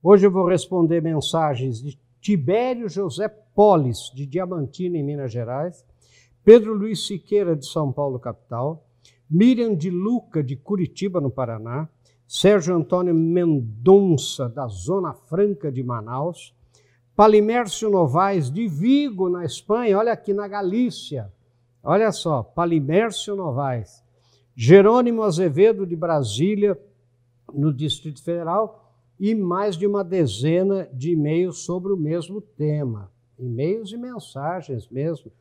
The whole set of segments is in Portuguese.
Hoje eu vou responder mensagens de Tibério José Polis, de Diamantina, em Minas Gerais, Pedro Luiz Siqueira, de São Paulo, capital, Miriam de Luca, de Curitiba, no Paraná, Sérgio Antônio Mendonça, da Zona Franca de Manaus, Palimércio Novaes, de Vigo, na Espanha, olha aqui na Galícia, olha só, Palimércio Novaes, Jerônimo Azevedo, de Brasília, no Distrito Federal, e mais de uma dezena de e-mails sobre o mesmo tema. E-mails e mensagens mesmo,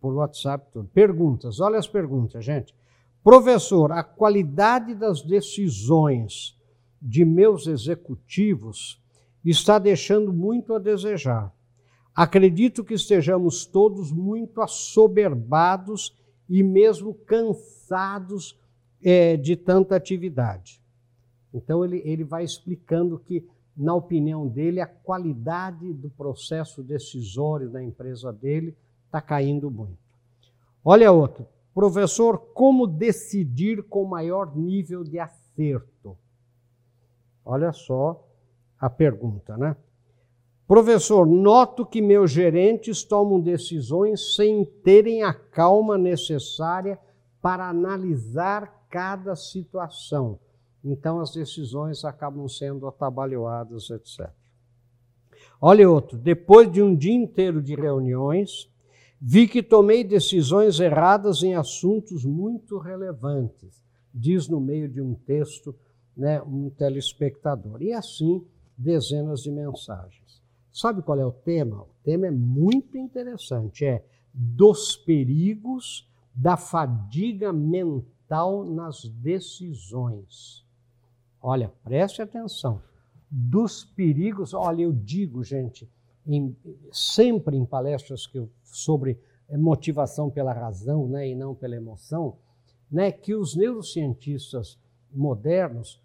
por WhatsApp. Tudo. Perguntas, olha as perguntas, gente. Professor, a qualidade das decisões de meus executivos está deixando muito a desejar. Acredito que estejamos todos muito assoberbados e mesmo cansados é, de tanta atividade. Então, ele, ele vai explicando que, na opinião dele, a qualidade do processo decisório da empresa dele está caindo muito. Olha outro. Professor, como decidir com maior nível de acerto? Olha só a pergunta, né? Professor, noto que meus gerentes tomam decisões sem terem a calma necessária para analisar cada situação. Então as decisões acabam sendo atabalhoadas, etc. Olha outro, depois de um dia inteiro de reuniões, vi que tomei decisões erradas em assuntos muito relevantes, diz no meio de um texto né, um telespectador. E assim, dezenas de mensagens. Sabe qual é o tema? O tema é muito interessante, é dos perigos da fadiga mental nas decisões. Olha, preste atenção. Dos perigos, olha, eu digo, gente, em, sempre em palestras que eu, sobre eh, motivação pela razão né, e não pela emoção, né, que os neurocientistas modernos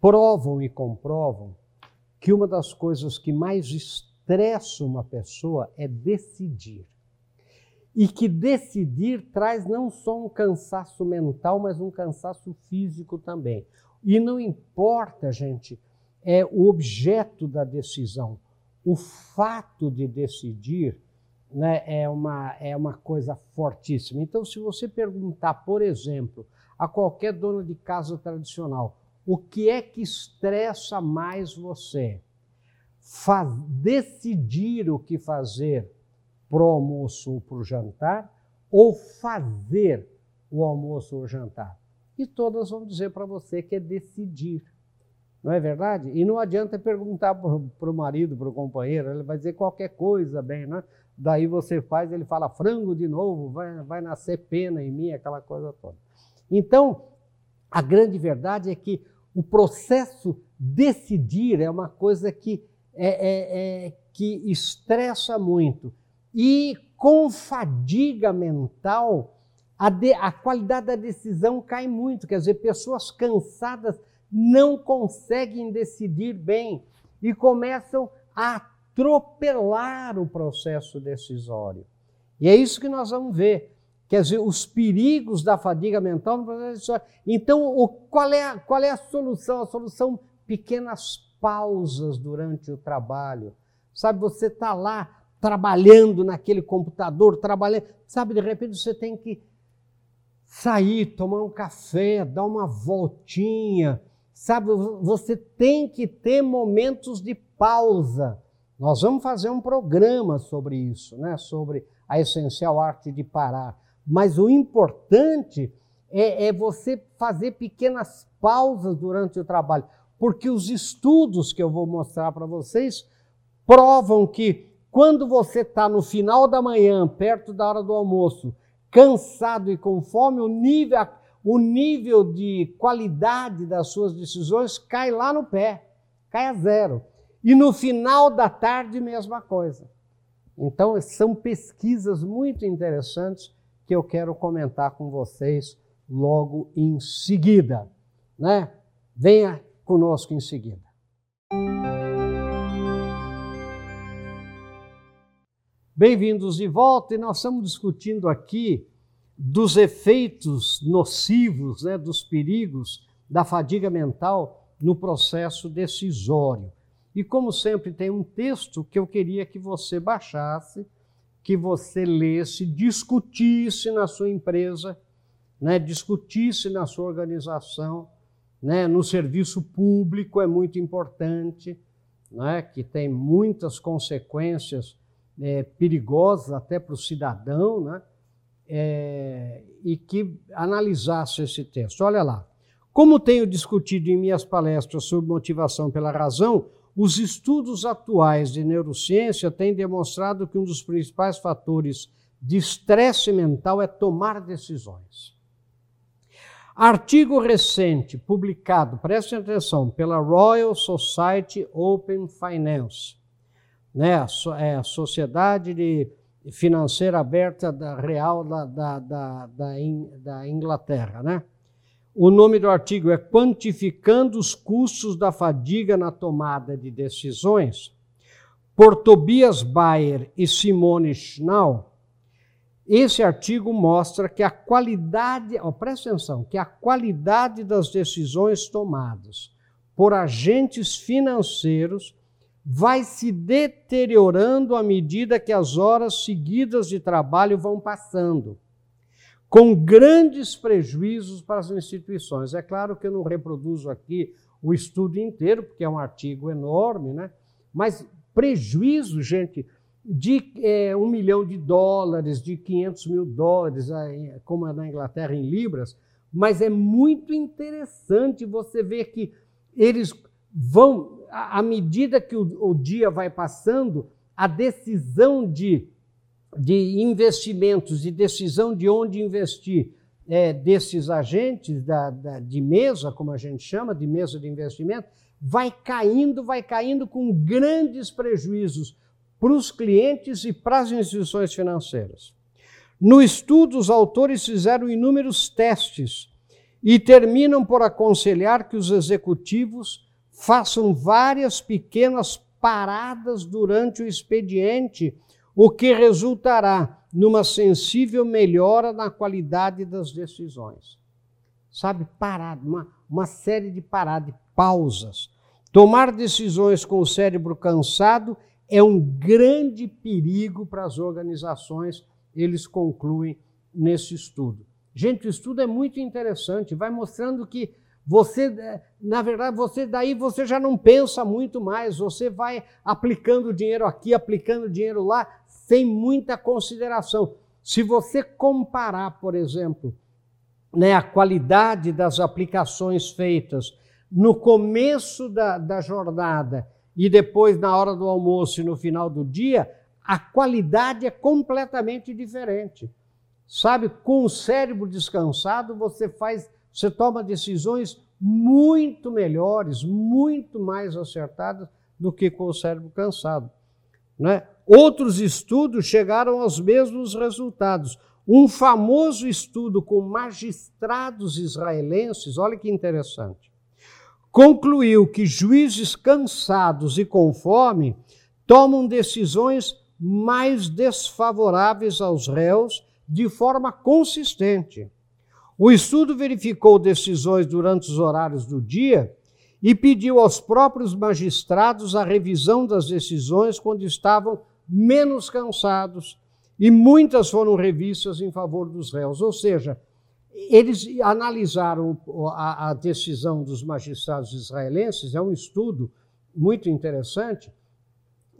provam e comprovam que uma das coisas que mais estressa uma pessoa é decidir. E que decidir traz não só um cansaço mental, mas um cansaço físico também. E não importa, gente, é o objeto da decisão. O fato de decidir né, é, uma, é uma coisa fortíssima. Então, se você perguntar, por exemplo, a qualquer dono de casa tradicional, o que é que estressa mais você? Faz, decidir o que fazer para o almoço ou para o jantar, ou fazer o almoço ou o jantar? E todas vão dizer para você que é decidir. Não é verdade? E não adianta perguntar para o marido, para o companheiro, ele vai dizer qualquer coisa bem, né? Daí você faz, ele fala frango de novo, vai, vai nascer pena em mim, aquela coisa toda. Então, a grande verdade é que o processo decidir é uma coisa que, é, é, é, que estressa muito. E com fadiga mental, a, de, a qualidade da decisão cai muito. Quer dizer, pessoas cansadas não conseguem decidir bem e começam a atropelar o processo decisório. E é isso que nós vamos ver. Quer dizer, os perigos da fadiga mental no processo decisório. Então, o, qual, é a, qual é a solução? A solução, pequenas pausas durante o trabalho. Sabe, você está lá trabalhando naquele computador, trabalhando, sabe, de repente você tem que sair, tomar um café, dar uma voltinha. Sabe, você tem que ter momentos de pausa. Nós vamos fazer um programa sobre isso, né? sobre a essencial arte de parar. Mas o importante é, é você fazer pequenas pausas durante o trabalho, porque os estudos que eu vou mostrar para vocês provam que quando você está no final da manhã, perto da hora do almoço, cansado e com fome, o nível, o nível de qualidade das suas decisões cai lá no pé, cai a zero. E no final da tarde, mesma coisa. Então, são pesquisas muito interessantes que eu quero comentar com vocês logo em seguida. Né? Venha conosco em seguida. Bem-vindos de volta e nós estamos discutindo aqui dos efeitos nocivos, né, dos perigos da fadiga mental no processo decisório. E como sempre, tem um texto que eu queria que você baixasse, que você lesse, discutisse na sua empresa, né, discutisse na sua organização, né, no serviço público é muito importante, né, que tem muitas consequências é, perigosas até para o cidadão, né, é, e que analisasse esse texto. Olha lá. Como tenho discutido em minhas palestras sobre motivação pela razão, os estudos atuais de neurociência têm demonstrado que um dos principais fatores de estresse mental é tomar decisões. Artigo recente publicado, prestem atenção, pela Royal Society Open Finance, né, a, Sociedade de Financeira Aberta da Real da, da, da, da Inglaterra. Né? O nome do artigo é Quantificando os Custos da Fadiga na Tomada de Decisões, por Tobias Bayer e Simone Schnau esse artigo mostra que a qualidade, oh, presta atenção, que a qualidade das decisões tomadas por agentes financeiros vai se deteriorando à medida que as horas seguidas de trabalho vão passando, com grandes prejuízos para as instituições. É claro que eu não reproduzo aqui o estudo inteiro, porque é um artigo enorme, né? Mas prejuízo, gente, de é, um milhão de dólares, de 500 mil dólares, como é na Inglaterra em libras, mas é muito interessante você ver que eles vão, à medida que o, o dia vai passando, a decisão de, de investimentos e decisão de onde investir é, desses agentes da, da, de mesa, como a gente chama, de mesa de investimento, vai caindo, vai caindo com grandes prejuízos para os clientes e para as instituições financeiras. No estudo, os autores fizeram inúmeros testes e terminam por aconselhar que os executivos façam várias pequenas paradas durante o expediente, o que resultará numa sensível melhora na qualidade das decisões. Sabe, parada, uma, uma série de paradas, pausas. Tomar decisões com o cérebro cansado é um grande perigo para as organizações, eles concluem nesse estudo. Gente, o estudo é muito interessante, vai mostrando que você, é, na verdade, você daí você já não pensa muito mais, você vai aplicando dinheiro aqui, aplicando dinheiro lá, sem muita consideração. Se você comparar, por exemplo, né, a qualidade das aplicações feitas no começo da, da jornada e depois na hora do almoço e no final do dia, a qualidade é completamente diferente. Sabe, com o cérebro descansado, você faz, você toma decisões muito melhores, muito mais acertadas do que com o cérebro cansado. Né? Outros estudos chegaram aos mesmos resultados. Um famoso estudo com magistrados israelenses, olha que interessante concluiu que juízes cansados e com fome tomam decisões mais desfavoráveis aos réus de forma consistente. O estudo verificou decisões durante os horários do dia e pediu aos próprios magistrados a revisão das decisões quando estavam menos cansados, e muitas foram revistas em favor dos réus. Ou seja, eles analisaram a, a, decisão dos magistrados israelenses, é um estudo muito interessante,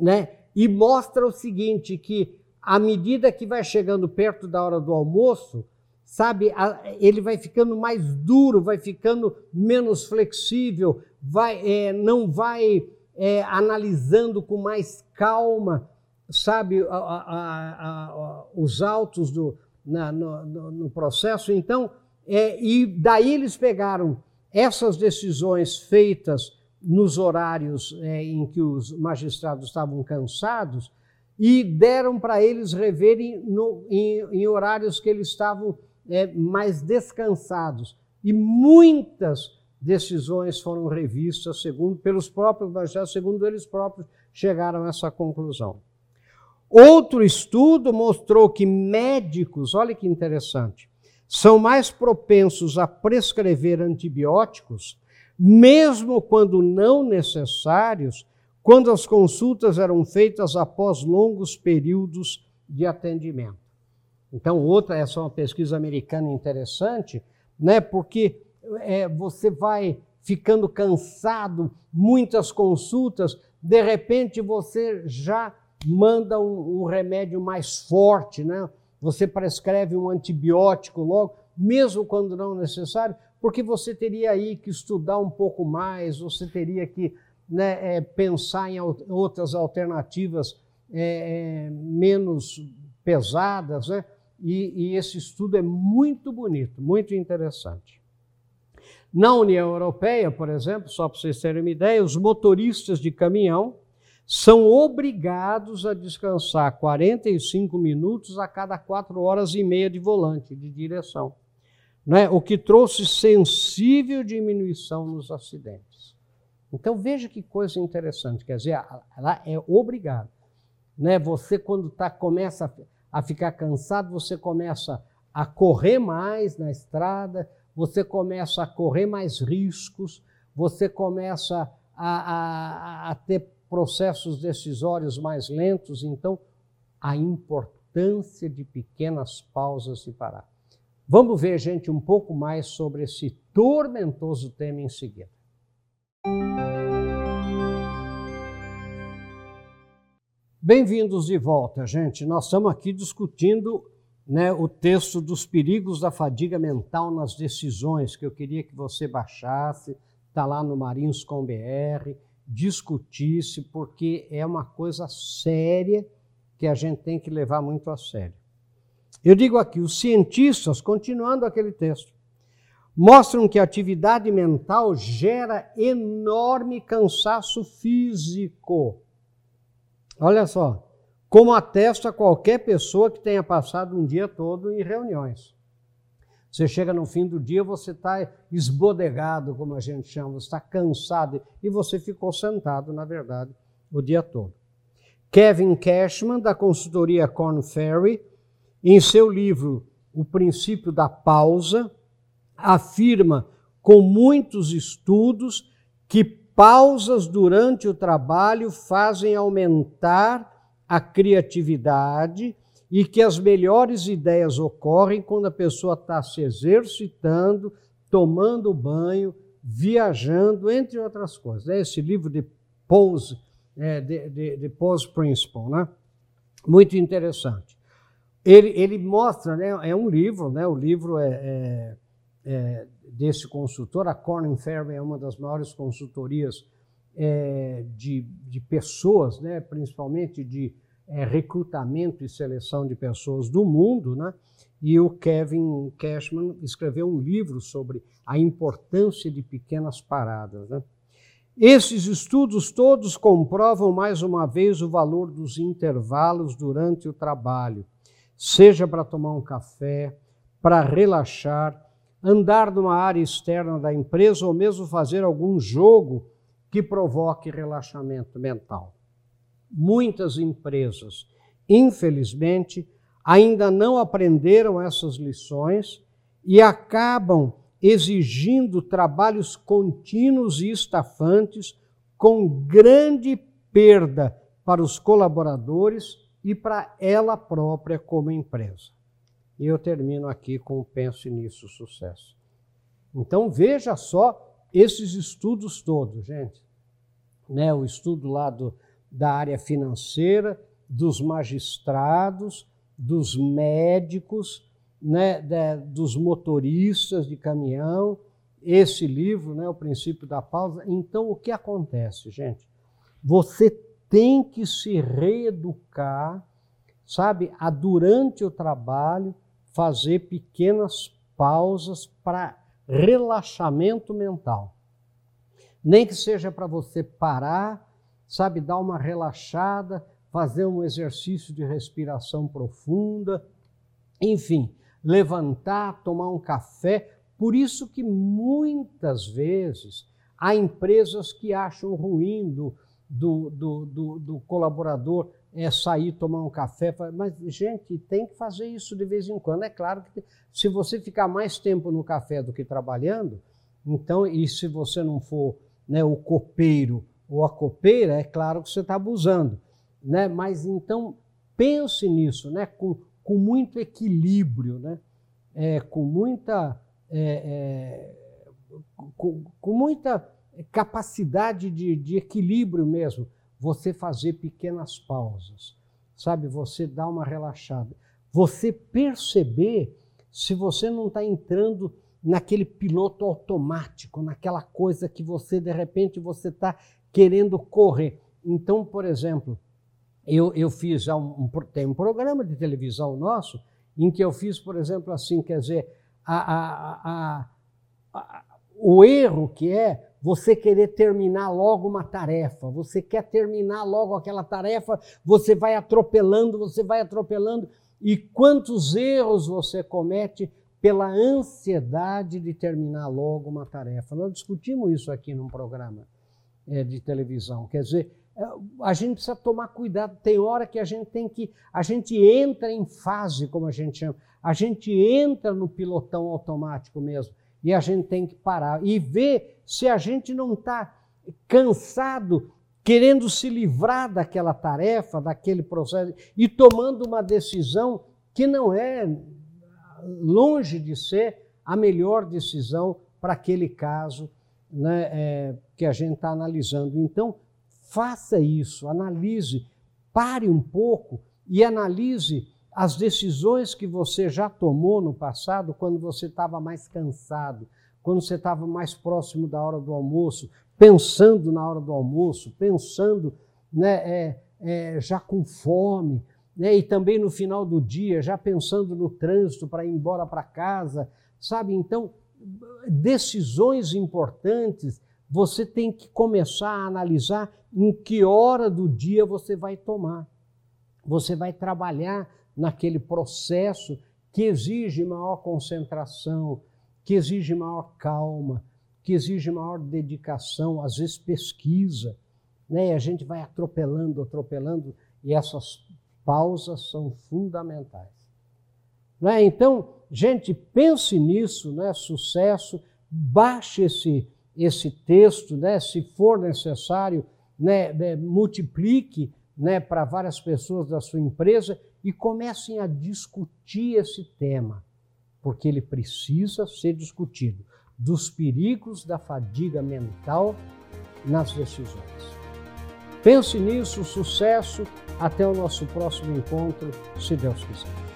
né? e mostra o seguinte, que à medida que vai chegando perto da hora do almoço, sabe, ele vai ficando mais duro, vai ficando menos flexível, vai, é, não vai é, analisando com mais calma, sabe, a, a, os autos do, na, no, no, no, processo. Então, é, e daí eles pegaram essas decisões feitas nos horários é, em que os magistrados estavam cansados e deram para eles reverem no, em, em, horários que eles estavam é, mais descansados. E muitas decisões foram revistas segundo pelos próprios magistrados, segundo eles próprios chegaram a essa conclusão. Outro estudo mostrou que médicos, olha que interessante, são mais propensos a prescrever antibióticos, mesmo quando não necessários, quando as consultas eram feitas após longos períodos de atendimento. Então, outra, essa é uma pesquisa americana interessante, né, porque é, você vai ficando cansado, muitas consultas, de repente você já manda um, um remédio mais forte, né? Você prescreve um antibiótico logo, mesmo quando não necessário, porque você teria aí que estudar um pouco mais, você teria que né, é, pensar em outras alternativas é, é, menos pesadas, né? E, e esse estudo é muito bonito, muito interessante. Na União Europeia, por exemplo, só para vocês terem uma ideia, os motoristas de caminhão são obrigados a descansar 45 minutos a cada quatro horas e meia de volante, de direção, né? o que trouxe sensível diminuição nos acidentes. Então veja que coisa interessante, quer dizer, ela é obrigado. Né? Você, quando tá, começa a ficar cansado, você começa a correr mais na estrada, você começa a correr mais riscos, você começa a, a, a ter processos decisórios mais lentos, então a importância de pequenas pausas e parar. Vamos ver, gente, um pouco mais sobre esse tormentoso tema em seguida. Bem-vindos de volta, gente. Nós estamos aqui discutindo né, o texto dos perigos da fadiga mental nas decisões, que eu queria que você baixasse, está lá no Marins com BR discutisse, porque é uma coisa séria que a gente tem que levar muito a sério. Eu digo aqui, os cientistas, continuando aquele texto, mostram que a atividade mental gera enorme cansaço físico. Olha só, como atesta qualquer pessoa que tenha passado um dia todo em reuniões. Você chega no fim do dia, você está esbodegado, como a gente chama, você está cansado e você ficou sentado, na verdade, o dia todo. Kevin Cashman, da consultoria Corn Ferry, em seu livro O Princípio da Pausa, afirma com muitos estudos que pausas durante o trabalho fazem aumentar a criatividade e que as melhores ideias ocorrem quando a pessoa está se exercitando, tomando banho, viajando, entre outras coisas. É esse livro de Pose, é, de, de, de, Pose Principle, né? Muito interessante. Ele, ele mostra, né, é um livro, né, o livro é, é, é desse consultor, a Corning Ferry é uma das maiores consultorias é, de, de pessoas, né, principalmente de é, recrutamento e seleção de pessoas do mundo, né? E o Kevin Cashman escreveu um livro sobre a importância de pequenas paradas. Né? Esses estudos todos comprovam mais uma vez o valor dos intervalos durante o trabalho, seja para tomar um café, para relaxar, andar numa área externa da empresa ou mesmo fazer algum jogo que provoque relaxamento mental muitas empresas, infelizmente, ainda não aprenderam essas lições e acabam exigindo trabalhos contínuos e estafantes com grande perda para os colaboradores e para ela própria como empresa. E eu termino aqui com Pense Nisso Sucesso. Então veja só esses estudos todos, gente. Né, o estudo lá do, da área financeira, dos magistrados, dos médicos, né, dos motoristas de caminhão. Esse livro, né, O Princípio da Pausa. Então, o que acontece, gente? Você tem que se reeducar, sabe, a durante o trabalho fazer pequenas pausas para relaxamento mental. Nem que seja para você parar sabe, dar uma relaxada, fazer um exercício de respiração profunda, enfim, levantar, tomar um café. Por isso que muitas vezes há empresas que acham ruim do, do, do, do, do colaborador é sair tomar um café, mas gente, tem que fazer isso de vez em quando. É claro que se você ficar mais tempo no café do que trabalhando, então, e se você não for né, o copeiro ou a copeira, é claro que você está abusando. Né? Mas então pense nisso, né? com, com muito equilíbrio, né? É, com muita. É, é, com, com, muita capacidade de, de equilíbrio mesmo, você fazer pequenas pausas, sabe? Você dar uma relaxada. Você perceber se você não está entrando naquele piloto automático, naquela coisa que você, de repente, você está querendo correr. Então, por exemplo, eu, eu fiz um, um, tem um programa de televisão nosso em que eu fiz, por exemplo, assim, quer dizer, a, a, a, o erro que é você querer terminar logo uma tarefa, você quer terminar logo aquela tarefa, você vai atropelando, você vai atropelando, e quantos erros você comete pela ansiedade de terminar logo uma tarefa. Nós discutimos isso aqui num programa é, de televisão. Quer dizer, é, a gente precisa tomar cuidado. Tem hora que a gente tem que. A gente entra em fase, como a gente chama. A gente entra no pilotão automático mesmo. E a gente tem que parar e ver se a gente não está cansado, querendo se livrar daquela tarefa, daquele processo, e tomando uma decisão que não é longe de ser a melhor decisão para aquele caso né, é, que a gente está analisando. Então, faça isso, analise, pare um pouco e analise as decisões que você já tomou no passado quando você estava mais cansado, quando você estava mais próximo da hora do almoço, pensando na hora do almoço, pensando né, é, é, já com fome, né? e também no final do dia, já pensando no trânsito para ir embora para casa, sabe? Então, decisões importantes você tem que começar a analisar em que hora do dia você vai tomar. Você vai trabalhar naquele processo que exige maior concentração, que exige maior calma, que exige maior dedicação, às vezes pesquisa. Né? A gente vai atropelando, atropelando, e essas pausas são fundamentais. Né? Então, gente, pense nisso, né? sucesso, baixe esse, esse texto, né? se for necessário, né? Multiplique né? para várias pessoas da sua empresa e comecem a discutir esse tema, porque ele precisa ser discutido dos perigos da fadiga mental nas decisões. Pense nisso, sucesso. Até o nosso próximo encontro, se Deus quiser.